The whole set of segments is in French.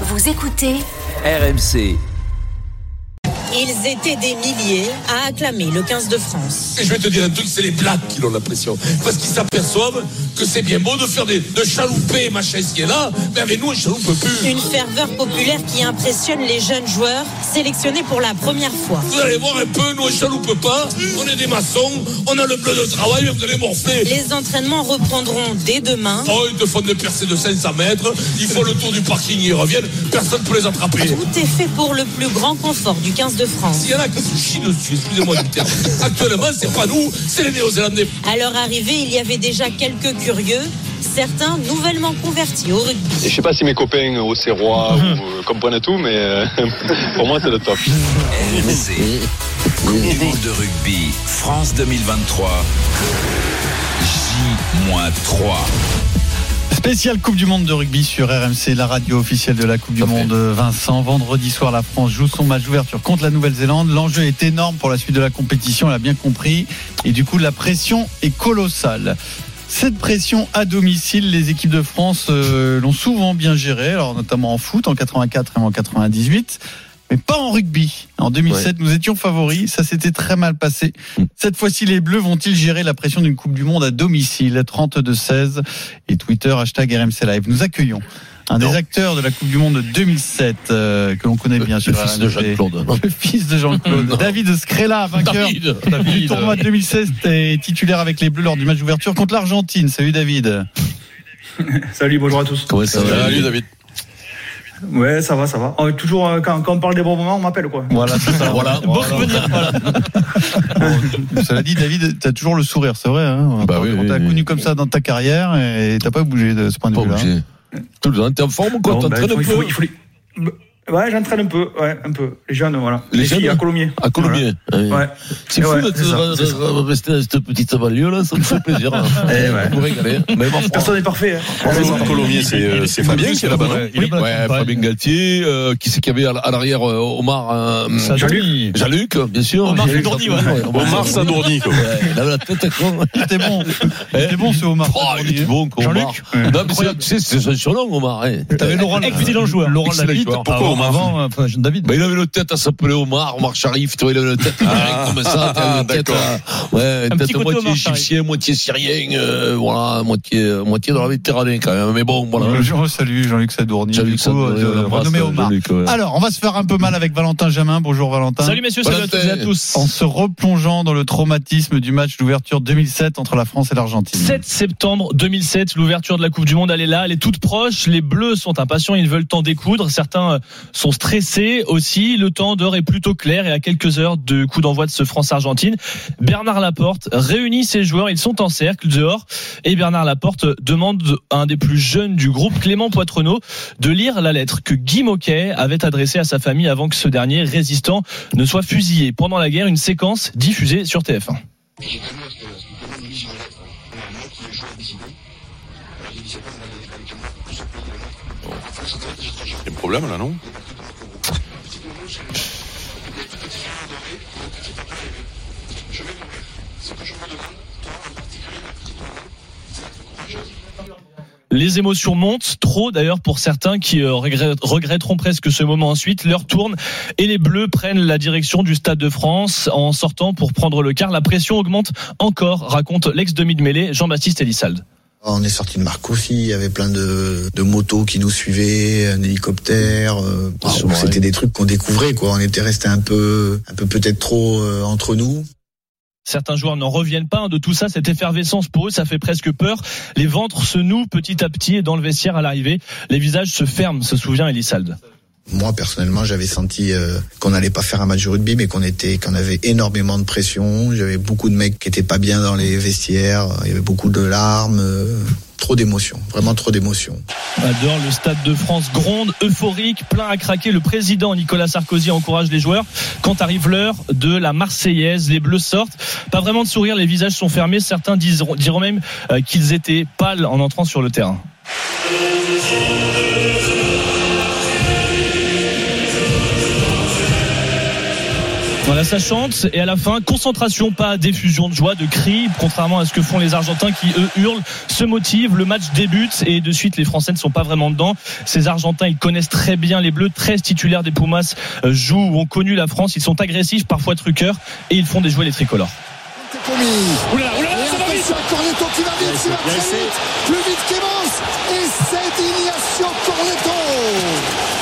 Vous écoutez RMC. Ils étaient des milliers à acclamer le 15 de France. Et je vais te dire un truc, c'est les blagues qui ont la pression. Parce qu'ils s'aperçoivent que c'est bien beau de faire des, de chalouper machin ce qui est là, mais avec nous, on chaloupe plus. Une ferveur populaire qui impressionne les jeunes joueurs sélectionnés pour la première fois. Vous allez voir un peu, nous, on chaloupe pas. On est des maçons, on a le bleu de travail, mais vous allez morfler. Les entraînements reprendront dès demain. Oh, ils te font des percées de 500 mètres, ils font le tour du parking, ils reviennent, personne ne peut les attraper. Tout est fait pour le plus grand confort du 15 de France. S'il y en a qui se chient dessus, excusez-moi du terme. Actuellement, c'est pas nous, c'est les Néo-Zélandais. À leur arrivée, il y avait déjà quelques curieux, certains nouvellement convertis au rugby. Et je sais pas si mes copains au Serrois ou, euh, comprennent tout, mais euh, pour moi c'est le top. RMC. Coupe du monde de rugby. France 2023. J-3. Spéciale Coupe du Monde de rugby sur RMC, la radio officielle de la Coupe du Monde. Vincent, vendredi soir, la France joue son match d'ouverture contre la Nouvelle-Zélande. L'enjeu est énorme pour la suite de la compétition, elle a bien compris. Et du coup, la pression est colossale. Cette pression à domicile, les équipes de France euh, l'ont souvent bien gérée, alors notamment en foot en 84 et en 98 mais pas en rugby. En 2007, nous étions favoris, ça s'était très mal passé. Cette fois-ci, les Bleus vont-ils gérer la pression d'une Coupe du Monde à domicile? 32-16 et Twitter, hashtag RMC Live. Nous accueillons un des acteurs de la Coupe du Monde de 2007 euh, que l'on connaît bien sur le fils de. Jean-Claude. Le fils de Jean-Claude. David Scrella, vainqueur David. du tournoi 2016 et titulaire avec les Bleus lors du match d'ouverture contre l'Argentine. Salut David. Salut, bonjour à tous. Comment ça va Salut David. Ouais, ça va, ça va. Oh, toujours, euh, quand, quand on parle des bons moments, on m'appelle, quoi. Voilà, c'est ça. Voilà. Bon souvenir, voilà. Bon, cela dit, David, t'as toujours le sourire, c'est vrai. Hein Bah oui, on oui, t'a oui. connu comme ça dans ta carrière et t'as pas bougé de ce point de vue-là. Tout le temps, t'es en forme ou quoi Non, bah, T'entraînes il un faut- peu il faut- il faut- Ouais, j'entraîne un peu, ouais, un peu. Les jeunes, voilà. Les filles jeunes à Colomiers. À Colombier. Voilà. Ouais. C'est fou ouais, re- c'est ça. re- rester dans cette petite banlieue là, ça me fait plaisir. hein. Eh ouais. Vous régalez. Même en Personne n'est parfait. Hein. Colomiers, c'est euh, c'est Fabien qui est là-bas, non Oui, ouais, Fabien Galtier, euh, qui c'est qu'il y avait à à l'arrière euh, Omar euh, Jean-Luc. Jean-Luc, bien sûr. Omar Sadourny, ouais. Omar Sadourny, quoi. Ouais, Il avait la tête con. Il était bon. Il était bon ce Omar. Oh, il était bon, quoi, Omar. Jean-Luc Non, mais c'est- tu sais, c'est son surnom, Omar. hein. T'avais Laurent, Excellent joueur. Laurent. Pourquoi Omar avant, euh, enfin, David. Bah, il avait une tête à s'appeler Omar, Omar Sharif, tu vois, il avait une tête Ah, comme ça, avait une tête, à- ouais, une Un tête moitié égyptien, moitié syrien, euh, voilà, moitié, euh, moitié dans la Méditerranée quand même. Mais bon, voilà. Je salue Jean-Luc Sadourny. Jean-Luc Sadourny, euh, renommé Omar. Ouais. Alors, on va se faire un peu mal avec Valentin Jamin. Bonjour Valentin. Salut messieurs, salut à toutes et à tous. En se replongeant dans le traumatisme du match d'ouverture 2007 entre la France et l'Argentine. 7 septembre 2007, l'ouverture de la Coupe du Monde, elle est là, elle est toute proche. Les Bleus sont impatients, ils veulent en découdre. Certains euh, sont stressés aussi. Le temps d'heure est plutôt clair et à quelques heures de coup d'envoi de ce France-Argentine, Bernard Laporte réunit ses joueurs. Ils sont en cercle dehors et Bernard Laporte demande à un des plus jeunes du groupe, Clément Poitrenaud, de lire la lettre que Guy Moquet avait adressée à sa famille avant que ce dernier résistant ne soit fusillé. Pendant la guerre, une séquence diffusée sur TF1. Y a un problème là, non Les émotions montent, trop d'ailleurs pour certains qui euh, regret- regretteront presque ce moment ensuite. L'heure tourne et les Bleus prennent la direction du Stade de France en sortant pour prendre le quart. La pression augmente encore, raconte l'ex-demi de mêlée Jean-Baptiste Elissalde. On est sorti de Marcoussis, il y avait plein de, de motos qui nous suivaient, un hélicoptère. euh, Ah. C'était des trucs qu'on découvrait, quoi. On était resté un peu, un peu peut-être trop euh, entre nous. Certains joueurs n'en reviennent pas hein, de tout ça, cette effervescence pour eux, ça fait presque peur. Les ventres se nouent petit à petit et dans le vestiaire à l'arrivée, les visages se ferment, se souvient Elissalde. Moi, personnellement, j'avais senti euh, qu'on n'allait pas faire un match de rugby, mais qu'on était, qu'on avait énormément de pression. J'avais beaucoup de mecs qui étaient pas bien dans les vestiaires. Il y avait beaucoup de larmes, euh, trop d'émotions, vraiment trop d'émotions. Dehors, le stade de France gronde, euphorique, plein à craquer. Le président Nicolas Sarkozy encourage les joueurs. Quand arrive l'heure de la Marseillaise, les Bleus sortent. Pas vraiment de sourire, les visages sont fermés. Certains diront, diront même euh, qu'ils étaient pâles en entrant sur le terrain. Voilà, ça chante. Et à la fin, concentration, pas diffusion de joie, de cris, contrairement à ce que font les Argentins qui eux hurlent, se motivent, le match débute et de suite les Français ne sont pas vraiment dedans. Ces Argentins, ils connaissent très bien les Bleus, 13 titulaires des Pumas euh, jouent ou ont connu la France, ils sont agressifs, parfois truqueurs et ils font des jouets les tricolores. Oula, oula, ça va vite. Corneto qui va vite, ça va très vite Plus vite qu'Evans Et c'est Ignacio Corneto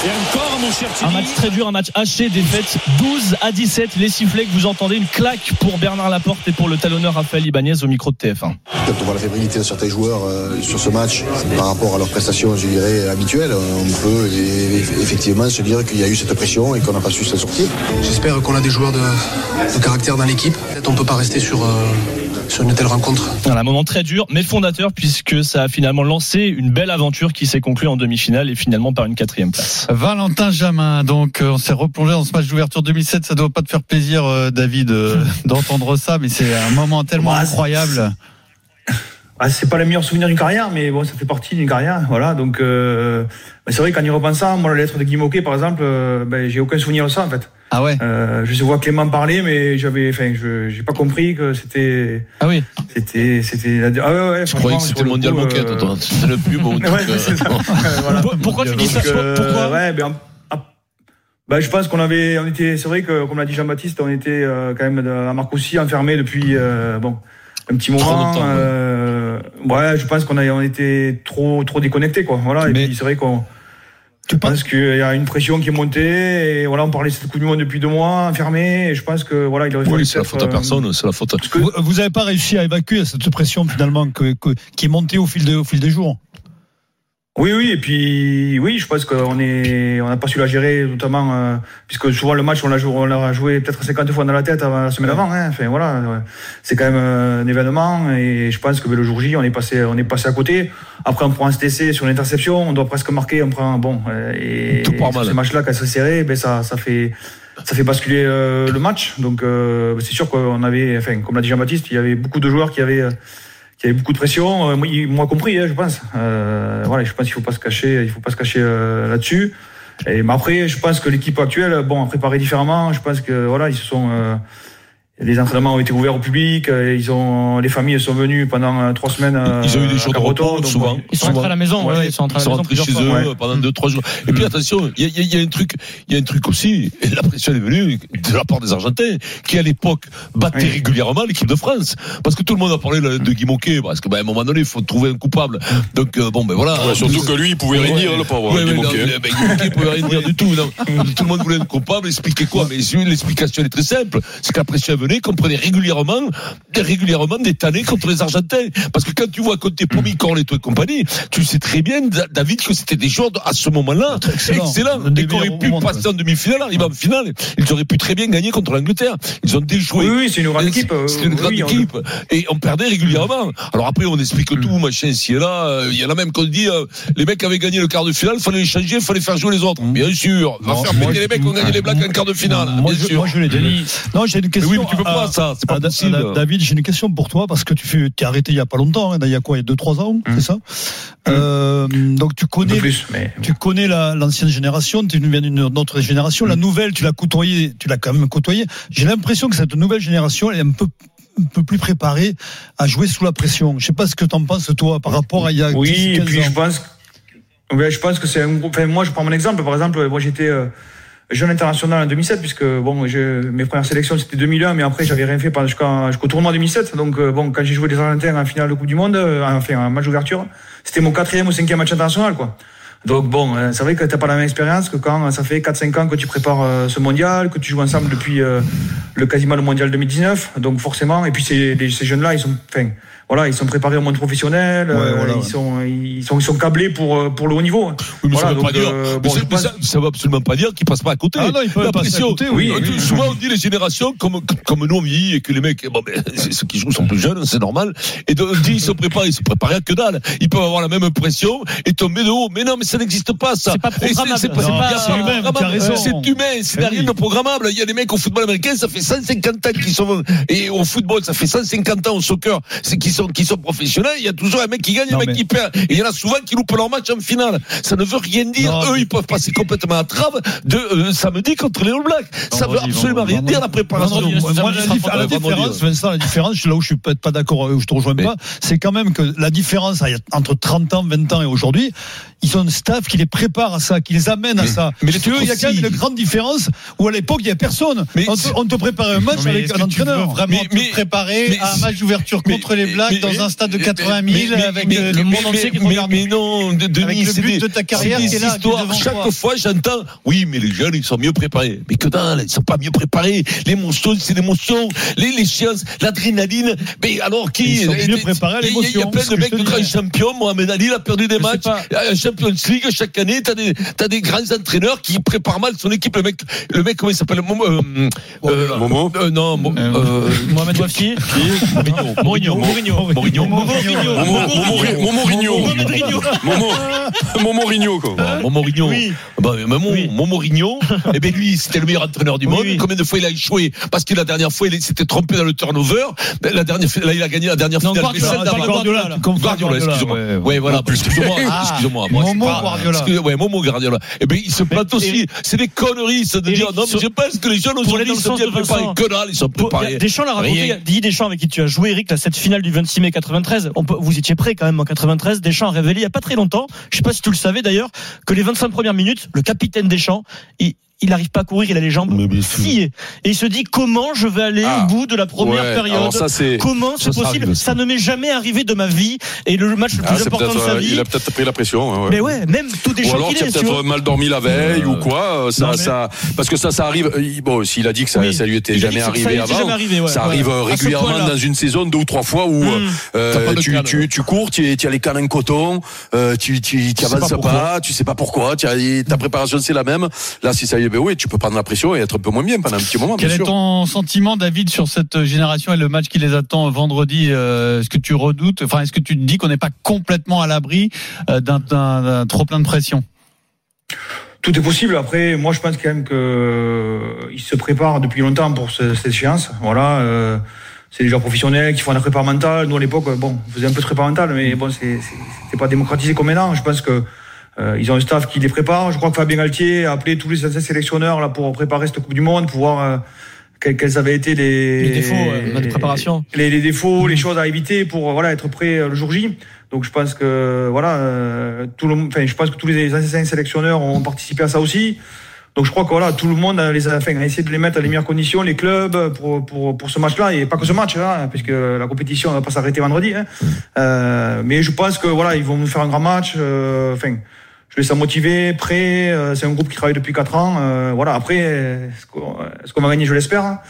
Et encore, mon cher Un match très dur, un match haché, défaite 12 à 17. Les sifflets que vous entendez, une claque pour Bernard Laporte et pour le talonneur Raphaël Ibanez au micro de TF1. Quand on voit la fébrilité de certains joueurs euh, sur ce match par rapport à leurs prestations, je dirais, habituelles, on peut effectivement se dire qu'il y a eu cette pression et qu'on n'a pas su s'en sortir. J'espère qu'on a des joueurs de, de caractère dans l'équipe. Peut-être on peut pas rester sur, euh, sur une telle rencontre. Voilà, un moment très dur, mais fondateur puisque ça a finalement lancé une belle aventure qui s'est conclue en demi-finale et finalement par une quatrième place. Valentin Jamin, donc euh, on s'est replongé dans ce match d'ouverture 2007. Ça doit pas te faire plaisir, euh, David, euh, d'entendre ça, mais c'est un moment tellement incroyable. Ah, c'est pas le meilleur souvenir d'une carrière, mais bon, ça fait partie d'une carrière. Voilà, donc euh, bah, c'est vrai qu'en y repensant, moi, la lettre de Guy Moquet, par exemple, euh, ben, j'ai aucun souvenir de ça, en fait. Ah ouais? Euh, je vois Clément parler, mais j'avais, enfin, je j'ai pas compris que c'était. Ah oui. C'était, c'était. Ah ouais, ouais. Je croyais franchement, que c'était le mondial coup, moquette, euh, le c'est ça. euh, Voilà. Pourquoi tu dis ça euh, Pourquoi? Ouais, ben, ah, bah, je pense qu'on avait, on était, c'est vrai que, comme l'a dit Jean-Baptiste, on était euh, quand même à Marcoussis enfermé depuis, euh, bon, un petit Trop moment. longtemps, ouais. euh, ouais, je pense qu'on a, on était trop, trop déconnecté, quoi. Voilà. Et Mais- puis c'est vrai qu'on. Je pense qu'il y a une pression qui est montée et voilà, on parlait de cette Coupe du Monde depuis deux mois, enfermé. Et je pense que voilà, il aurait fallu Oui, c'est la faute à euh, personne, c'est la faute à. Vous- Vous n'avez pas réussi à évacuer cette pression finalement que, que- qui est montée au fil, de- au fil des jours. Oui, oui, et puis oui, je pense qu'on est, on n'a pas su la gérer, notamment euh, puisque souvent le match on l'a joué, on l'a joué peut-être 50 fois dans la tête avant, la semaine avant. Hein. Enfin voilà, ouais. c'est quand même euh, un événement et je pense que le jour J on est passé, on est passé à côté. Après on prend un STC sur l'interception, on doit presque marquer, on prend bon euh, et Tout sur mal. ce match-là quand c'est serré, ben ça, ça fait. Ça fait basculer euh, le match, donc euh, c'est sûr qu'on avait, enfin, comme l'a dit Jean-Baptiste, il y avait beaucoup de joueurs qui avaient, euh, qui avaient beaucoup de pression, euh, moi, il- moi compris, hein, je pense. Euh, voilà, je pense qu'il faut pas se cacher, il faut pas se cacher euh, là-dessus. Et mais après, je pense que l'équipe actuelle, bon, a préparé différemment. Je pense que voilà, ils se sont, euh, les entraînements ont été ouverts au public. euh, Ils ont, les familles sont venues pendant euh, trois semaines. euh, Ils ont eu des à jours de repos, donc, souvent. Ils sont rentrés à la maison, ouais, ils sont rentrés Ils sont rentrés chez fois. eux ouais. pendant deux, trois jours. Et puis attention, il y a, y un truc, il y a un truc aussi, et la pression est venue de la part des Argentins, qui à l'époque battaient Oui. régulièrement l'équipe de France. Parce que tout le monde a parlé de Guy Moquet, parce que ben, à un moment donné, il faut trouver un coupable. Donc euh, bon, ben voilà. Ouais, surtout que lui, il pouvait rien Ouais. dire, le pauvre. Ouais, Guy Moquet. Guy Moquet pouvait rien dire du tout. non. Tout le monde voulait un coupable, expliquer quoi? Mais l'explication est très simple. C'est que la pression venait, qu'on prenait régulièrement, régulièrement des tannés contre les Argentins. Parce que quand tu vois côté Pomi, Corletto et compagnie, tu sais très bien, Da- David, que c'était des joueurs de- à ce moment-là Excellent. des Et qui auraient meilleurs pu passer en demi-finale, arriver en finale. Ils auraient pu très bien gagner contre l'Angleterre. Ils ont déjoué. Oui, oui, c'est une grande équipe. euh, C'est une grande oui, on- équipe. Et on perdait régulièrement. Alors après, on explique tout, machin, ci et là. Euh, Il y en a même qu'on dit, euh, les mecs avaient gagné le quart de finale, fallait les changer, fallait faire jouer les autres. Bien sûr. Va Non, faire péter les mecs qui ont gagné les Blacks en quart de finale. Moi, Bien je, sûr. moi, je l'ai dit. Non, j'ai une Mais question. oui, mais tu peux à- pas ça, c'est pas à- à- possible. à David, j'ai une question pour toi parce que tu fais, t'es arrêté il y a pas longtemps. hein, il y a quoi, il y a deux trois ans, c'est ça? Euh, Donc tu connais, plus, mais tu connais la- l'ancienne génération, tu viens d'une autre génération. La nouvelle, tu l'as côtoyée, tu l'as quand même côtoyée. J'ai l'impression que cette nouvelle génération, elle est un peu un peu plus préparée à jouer sous la pression. Je sais pas ce que t'en penses toi par rapport à il y a Oui, 10, et 15 puis ans. je pense, je pense que c'est un groupe. Enfin, moi, je prends mon exemple. Par exemple, moi, j'étais euh, jeune international en 2007, puisque bon, mes premières sélections c'était 2001, mais après, j'avais rien fait jusqu'au tournoi 2007. Donc, euh, bon, quand j'ai joué des Argentins en finale de Coupe du Monde, euh, enfin, en match d'ouverture, c'était mon quatrième ou cinquième match international, quoi. Donc bon, euh, c'est vrai que t'as pas la même expérience que quand ça fait 4-5 ans que tu prépares ce mondial, que tu joues ensemble depuis le quasiment le mondial 2019. Donc forcément, et puis ces, ces jeunes-là, ils sont, enfin, voilà, ils sont préparés au monde professionnel, Ouais, euh, voilà, ils ouais. sont, ils sont, ils sont câblés pour euh, pour le haut niveau. Oui, mais ça veut dire. euh, bon, pense- veut absolument pas dire qu'ils passent pas à côté. Ah non, ils peuvent La passer à côté, oui. Euh, oui. Souvent, on dit les générations, comme, comme nous on vieillit et que les mecs, bon, ben, ceux qui jouent sont plus jeunes, c'est normal. Et donc, on dit, ils se préparent, ils se préparent à que dalle. Ils peuvent avoir la même pression et tomber de haut. Mais non, mais ça n'existe pas, ça. C'est pas programmable. C'est humain. C'est humain, c'est Eh rien de programmable. Il y a des mecs au football américain, ça fait 150 ans qu'ils sont, et au football, ça fait 150 ans au soccer, c'est qu'ils sont sont, qui sont professionnels, il y a toujours un mec qui gagne, Non, un mec mais- qui perd. Et il y en a souvent qui loupent leur match en finale. Ça ne veut rien dire. Non, Eux, mais- ils peuvent passer complètement à trave de euh, samedi contre les All Blacks. Ça veut absolument rien dire la préparation. Vendredi, moi, samedi la, dif- la différence. Vincent, la différence, là où je suis peut-être pas d'accord, euh, où je te rejoins Mais- pas, c'est quand même que la différence entre 30 ans, 20 ans et aujourd'hui, ils ont un staff qui les prépare à ça, qui les amène à ça. mais tu veux, il y a quand même une grande différence où à l'époque, il y a personne. Mais on, te, c'est- on te préparait un match avec un que tu veux entraîneur. vraiment Mais- te préparer à un match d'ouverture contre les Blacks mais- dans un stade de mais- 80 mais- 000 mais- avec mais- euh, le monde mais- entier qui regarde Mais non, de- Denis, Avec le c'est but des- de ta carrière c'est qui est des là, qui est histoires. Chaque toi. fois, j'entends, oui, mais les jeunes, ils sont mieux préparés. Mais que dalle, ils sont pas mieux préparés. L'émotion, c'est l'émotion. Les, les chiens, l'adrénaline. Mais alors qui Ils sont mieux préparés à et- Il y a l'émotion, plein de mecs de grands champions. Mohamed Ali, il a perdu des matchs. Un Champions League, chaque année, t'as des, t'as des grands entraîneurs qui préparent mal son équipe. Le mec, le mec, comment il s'appelle? Momo, euh, euh, Momo euh, non, Mo- euh, Mohamed Wafti. Mourinho. Mourinho. Mourinho. Momo Mourinho. Momo Mourinho, quoi. Mon Mourinho. Oui. Bah, mon, Oui. mon Mourinho, eh ben lui, c'était le meilleur entraîneur du Oui, monde. oui. Combien de fois il a échoué Parce que la dernière fois, il s'était trompé dans le turnover. La dernière, là, il a gagné la dernière finale. Mais celle d'avant- Guardiola, Guardiola, excuse-moi. ouais, Ouais, voilà, excuse-moi, Ah, excuse-moi. Moi, c'est Momo pas- Guardiola. Ouais, Momo Guardiola. Eh ben, il se plante aussi. C'est des conneries, ça, de dire, non, mais je pense que les jeunes aujourd'hui, les ils sont bien préparés. Dalle, ils sont préparés. Deschamps l'a raconté. Didier Deschamps avec qui tu as joué, Eric, cette finale du 26 mai 93. On peut, vous étiez prêt quand même en 93. Deschamps a révélé il y a pas très longtemps. Je sais pas si tu le savais d'ailleurs, que les 25 premières minutes, le capitaine Deschamps, il, il n'arrive pas à courir, il a les jambes sciées. Et il se dit comment je vais aller Ah. au bout de la première Ouais, période. ça, comment c'est possible arrive, Ça ça. ne m'est jamais arrivé de ma vie. Et le match le Ah, plus important de sa euh, vie. il a peut-être pris la pression. ouais, ouais. Mais ouais, même tout Ou déchanté. alors tu as peut-être mal dormi la veille ou quoi. euh, Ça, Non, mais- ça, parce que ça, ça arrive. euh, Bon, s'il a dit que ça, Oui. ça lui était jamais arrivé avant. jamais arrivé, ouais. ça arrive euh, régulièrement dans une saison, deux ou trois fois où Mm. euh, de tu, canne. tu, tu cours, tu, tu as les cannes en coton, euh, tu, tu, avances pas tu sais pas pourquoi. Tu as, ta préparation c'est la même. Là, si ça y est, ben oui, tu peux prendre la pression et être un peu moins bien pendant un petit moment. Quel bien est sûr. ton sentiment, David, sur cette génération et le match qui les attend vendredi euh, Est-ce que tu redoutes, enfin, est-ce que tu te dis qu'on n'est pas complètement à l'abri euh, d'un- d'un d'un trop plein de pression? Tout est possible. Après, moi, je pense quand même que euh, ils se préparent depuis longtemps pour ce- cette échéance. Voilà. euh, c'est des joueurs professionnels qui font la prépa mentale. Nous, à l'époque, bon, on faisait un peu de prépa mentale, mais bon, c'est pas démocratisé comme maintenant. Je pense que euh, ils ont un staff qui les prépare. Je crois que Fabien Galtier a appelé tous les anciens sélectionneurs là pour préparer cette Coupe du Monde, pour voir euh, quels, quels avaient été les, Les défauts, euh, de préparation. les, les défauts, les choses à éviter pour euh, voilà être prêt euh, le jour J. Donc je pense que voilà, euh, tout le, enfin je pense que tous les anciens sélectionneurs ont participé à ça aussi. Donc je crois que voilà, tout le monde a, les enfin, a essayé de les mettre dans les meilleures conditions, les clubs pour pour pour ce match-là et pas que ce match, hein, puisque la compétition ne va pas s'arrêter vendredi. Hein. Euh, mais je pense que voilà, ils vont nous faire un grand match. euh, Enfin, je les sens motivés, prêts. euh, c'est un groupe qui travaille depuis quatre ans. euh, voilà. Après, est-ce qu'on va gagner? Je l'espère. hein.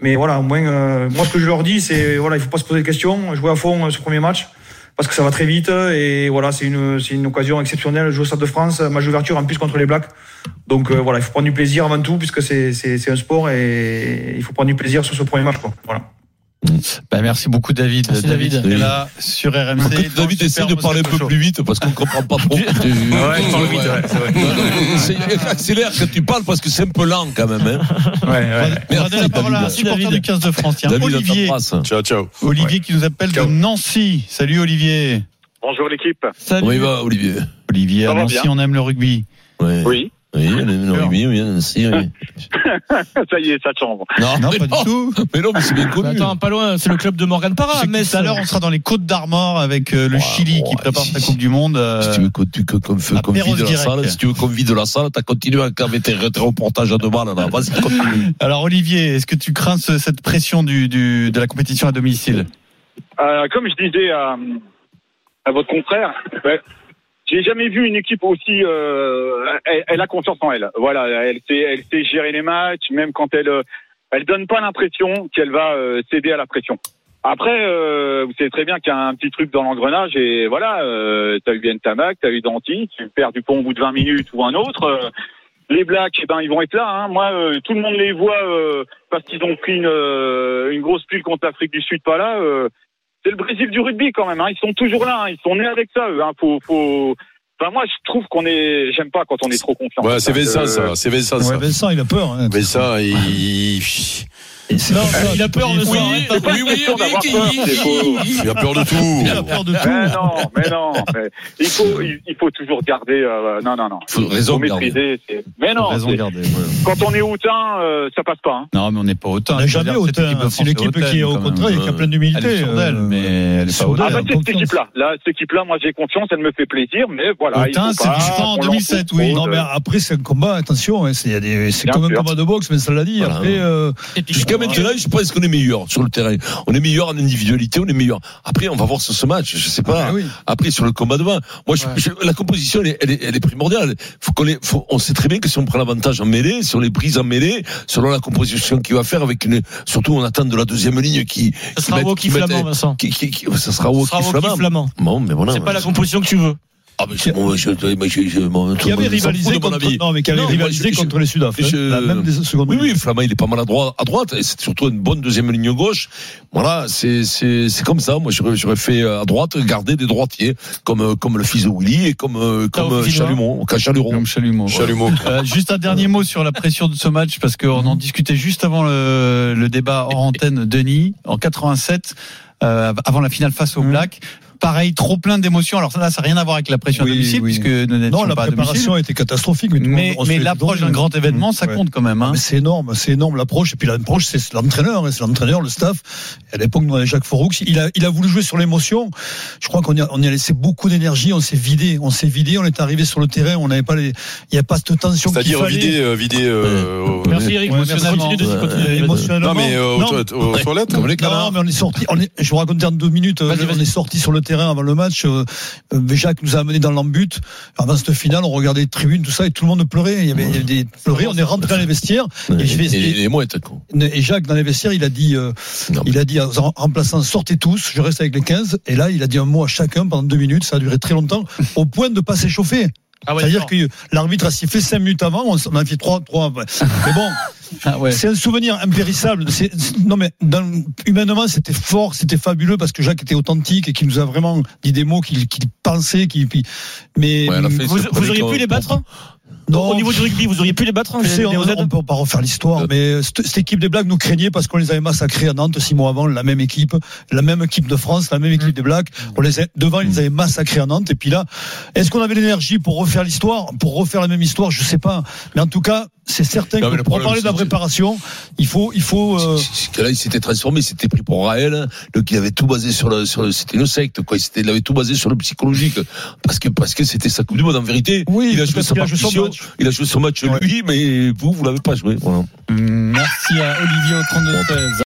Mais voilà, au moins, euh, moi, ce que je leur dis, c'est voilà, il faut pas se poser de questions, jouer à fond euh, ce premier match. Parce que ça va très vite et voilà, c'est une, c'est une occasion exceptionnelle. Jouer au Stade de France, match d'ouverture en plus contre les Blacks. Donc euh, voilà, il faut prendre du plaisir avant tout, puisque c'est, c'est, c'est un sport et il faut prendre du plaisir sur ce premier match. Quoi. Voilà. Ben, merci beaucoup, David. Merci, David. est là sur RMC. David essaie de parler un peu Show. plus vite parce qu'on comprend pas trop. Ouais, je parle vite, ouais. C'est- Accélère quand tu parles parce que c'est un peu lent quand même. Hein. On va Merci, la parole à un David. supporter du 15 de France. Tiens, David, Olivier. Ciao, ciao. Olivier qui nous appelle de Nancy. Salut Olivier. Bonjour l'équipe. Salut. Comment il va, Olivier? Olivier, à Nancy, bien. on aime le rugby. Ouais. Oui. Oui, on aime le rugby, oui, Nancy, oui. ça y est, ça change. Non, Non, mais pas du tout. Mais non, mais c'est bien connu. Attends, pas loin, c'est le club de Morgan Parra. Mais tout à l'heure, on sera dans les Côtes d'Armor avec euh, le Ouais, Chili qui prépare si, sa si. Coupe du Monde. euh, Si tu veux qu'on qu'on vide la Perros-Guirec. salle, si tu veux qu'on vide la salle, t'as continué à faire tes tes reportages à deux balles, là. Vas-y, continue. Alors Olivier, est-ce que tu crains ce- cette pression du, du, de la compétition à domicile? Euh, comme je disais à, à votre confrère, ouais, j'ai jamais vu une équipe aussi. euh, elle, elle a confiance en elle. Voilà, elle sait, elle sait gérer les matchs, même quand elle, euh, elle donne pas l'impression qu'elle va euh, céder à la pression. Après, euh, vous savez très bien qu'il y a un petit truc dans l'engrenage et voilà, euh, t'as eu bien Tamac, t'as eu Danti, tu perds du pont au bout de 20 minutes ou un autre. euh, les Blacks, eh ben, ils vont être là. Hein. Moi, euh, tout le monde les voit parce qu'ils ont pris une, une grosse pile contre l'Afrique du Sud, pas là. Euh, c'est le Brésil du rugby quand même. Hein. Ils sont toujours là. Hein. Ils sont nés avec ça. Eux, hein. Faut, faut... Enfin, moi, je trouve qu'on est. J'aime pas quand on est trop confiant. Ouais, c'est que, Vincent, ça. C'est Vincent, ça. Ouais, Vincent, il a peur. hein. Vincent, il, Non, il a peur de Oui, ça. oui, oui, oui, oui, Il a peur de tout. Il a peur de tout. Mais non, mais non. mais il faut, il, il faut toujours garder. euh, non, non, non. Faut raison faut maîtriser. Mais non. Raison c'est- de garder. ouais. Quand on est hautain, euh, ça passe pas. Hein. Non, mais on n'est pas autant. On n'est jamais autant. C'est une équipe qui est au contraire, qui a plein d'humilité. Elle est sûre d'elle, euh, mais elle est pas. Ah bah c'est cette confiance. équipe-là. Là, cette équipe-là, moi j'ai confiance, elle me fait plaisir, mais voilà. il Autain, faut c'est différent en qu'on 2007, l'enfonce oui. Non, mais après, c'est un combat, attention, hein, c'est comme un combat de boxe, mais ça l'a dit. Après, euh, Jusqu'à maintenant, je pense qu'on est meilleur sur le terrain. On est meilleur en individualité, on est meilleur. Après, on va voir sur ce match, je sais pas. Ah, oui. Après, sur le combat devant, moi, je, je- la composition, elle est, elle est, elle est primordiale. Faut qu'on on sait très bien que si on prend l'avantage en mêlée, sur les prises en mêlée, selon la composition qu'il va faire avec une, surtout on attend de la deuxième ligne qui, Ça sera mette- Woki mette- Flamand, Vincent. qui, qui, qui- ça sera Woki Ça sera Woki Flamand. Flamand. Bon, mais voilà. C'est pas la composition que tu veux. Ah, mais c'est bon, je, je, je, tout qui avait rivalisé mon contre, avis. non, mais qui avait Non, moi, rivalisé je- contre les Sudaf. secondes. Oui, oui, Flamand, il est pas mal à droite, à droite, et c'est surtout une bonne deuxième ligne gauche. Voilà, c'est, c'est, c'est comme ça. Moi, j'aurais, j'aurais fait euh, à droite, garder des droitiers, comme, euh, comme le fils de Willy et comme, euh, comme Chaluron. Comme Chalumeau. Chalumeau. Euh, juste un dernier mot sur la pression de ce match parce qu'on en discutait juste avant le, le débat hors antenne Denis en 87 euh, avant la finale face au Black. Pareil, trop plein d'émotions. Alors là, ça n'a rien à voir avec la pression à Oui, domicile oui. puisque Non, la pas à domicile. préparation était catastrophique. Mais, Mais, mais l'approche d'un grand événement, ça Ouais. compte quand même. Hein. Mais c'est énorme, c'est énorme l'approche. Et puis l'approche, c'est l'entraîneur, hein, c'est l'entraîneur, le staff. Et à l'époque, nous, on avait Jacques Foroux. Il a, il a voulu jouer sur l'émotion. Je crois qu'on y a, on y a laissé beaucoup d'énergie. On s'est vidé, on s'est vidé. On est arrivé sur le terrain. On n'avait pas les, il n'y a pas cette tension C'est-à-dire vider, euh, vider. euh, Merci Eric, Ouais, émotionnellement. merci. De- Euh, émotionnellement. Non, mais euh, aux, toilettes-. Comme les Non, mais on est sorti. Je vous raconter en deux minutes. euh, on est sorti sur le terrain avant le match. euh, euh, Jacques nous a amené dans l'embut. Avant cette finale, on regardait les tribunes, tout ça, et tout le monde pleurait. Il y avait, il y avait des pleurait. On est rentré dans les vestiaires. Et, je vais- Et quoi. et Jacques dans les vestiaires, il a dit, euh, Non, il a dit en remplaçant sortez tous. Je reste avec les 15. Et là, il a dit un mot à chacun pendant deux minutes. Ça a duré très longtemps, au point de pas s'échauffer. Ah ouais, C'est-à-dire que l'arbitre a sifflé cinq minutes avant, on en a fait trois, trois. après. Mais bon, Ah ouais. c'est un souvenir impérissable. C'est- c'est- non mais dans- humainement, c'était fort, c'était fabuleux parce que Jacques était authentique et qu'il nous a vraiment dit des mots qu'il qu'il pensait, qu'il. puis- Mais Ouais, Vous, auriez pu les battre non, Au niveau du rugby, vous auriez pu les battre tu sais, les- on, peut pas refaire l'histoire, mais cette, cette équipe des Blacks nous craignait parce qu'on les avait massacrés à Nantes six mois avant, la même équipe, la même équipe de France, la même équipe des Blacks. On les a- devant, ils les avaient massacrés à Nantes. Et puis là, est-ce qu'on avait l'énergie pour refaire l'histoire, pour refaire la même histoire? Je sais pas. Mais en tout cas, c'est certain Non, que pour problème, parler de la préparation, il faut, il faut. euh, là, il s'était transformé, il s'était pris pour Raël, donc il avait tout basé sur le, sur le- c'était une secte, quoi. Il, s'était- il avait tout basé sur le psychologique, parce que, parce que c'était sa Coupe du Monde, en vérité. Oui, il a joué sa partition. Il a joué son match lui, mais vous, vous l'avez pas joué, voilà. Merci à Olivier au 32 16.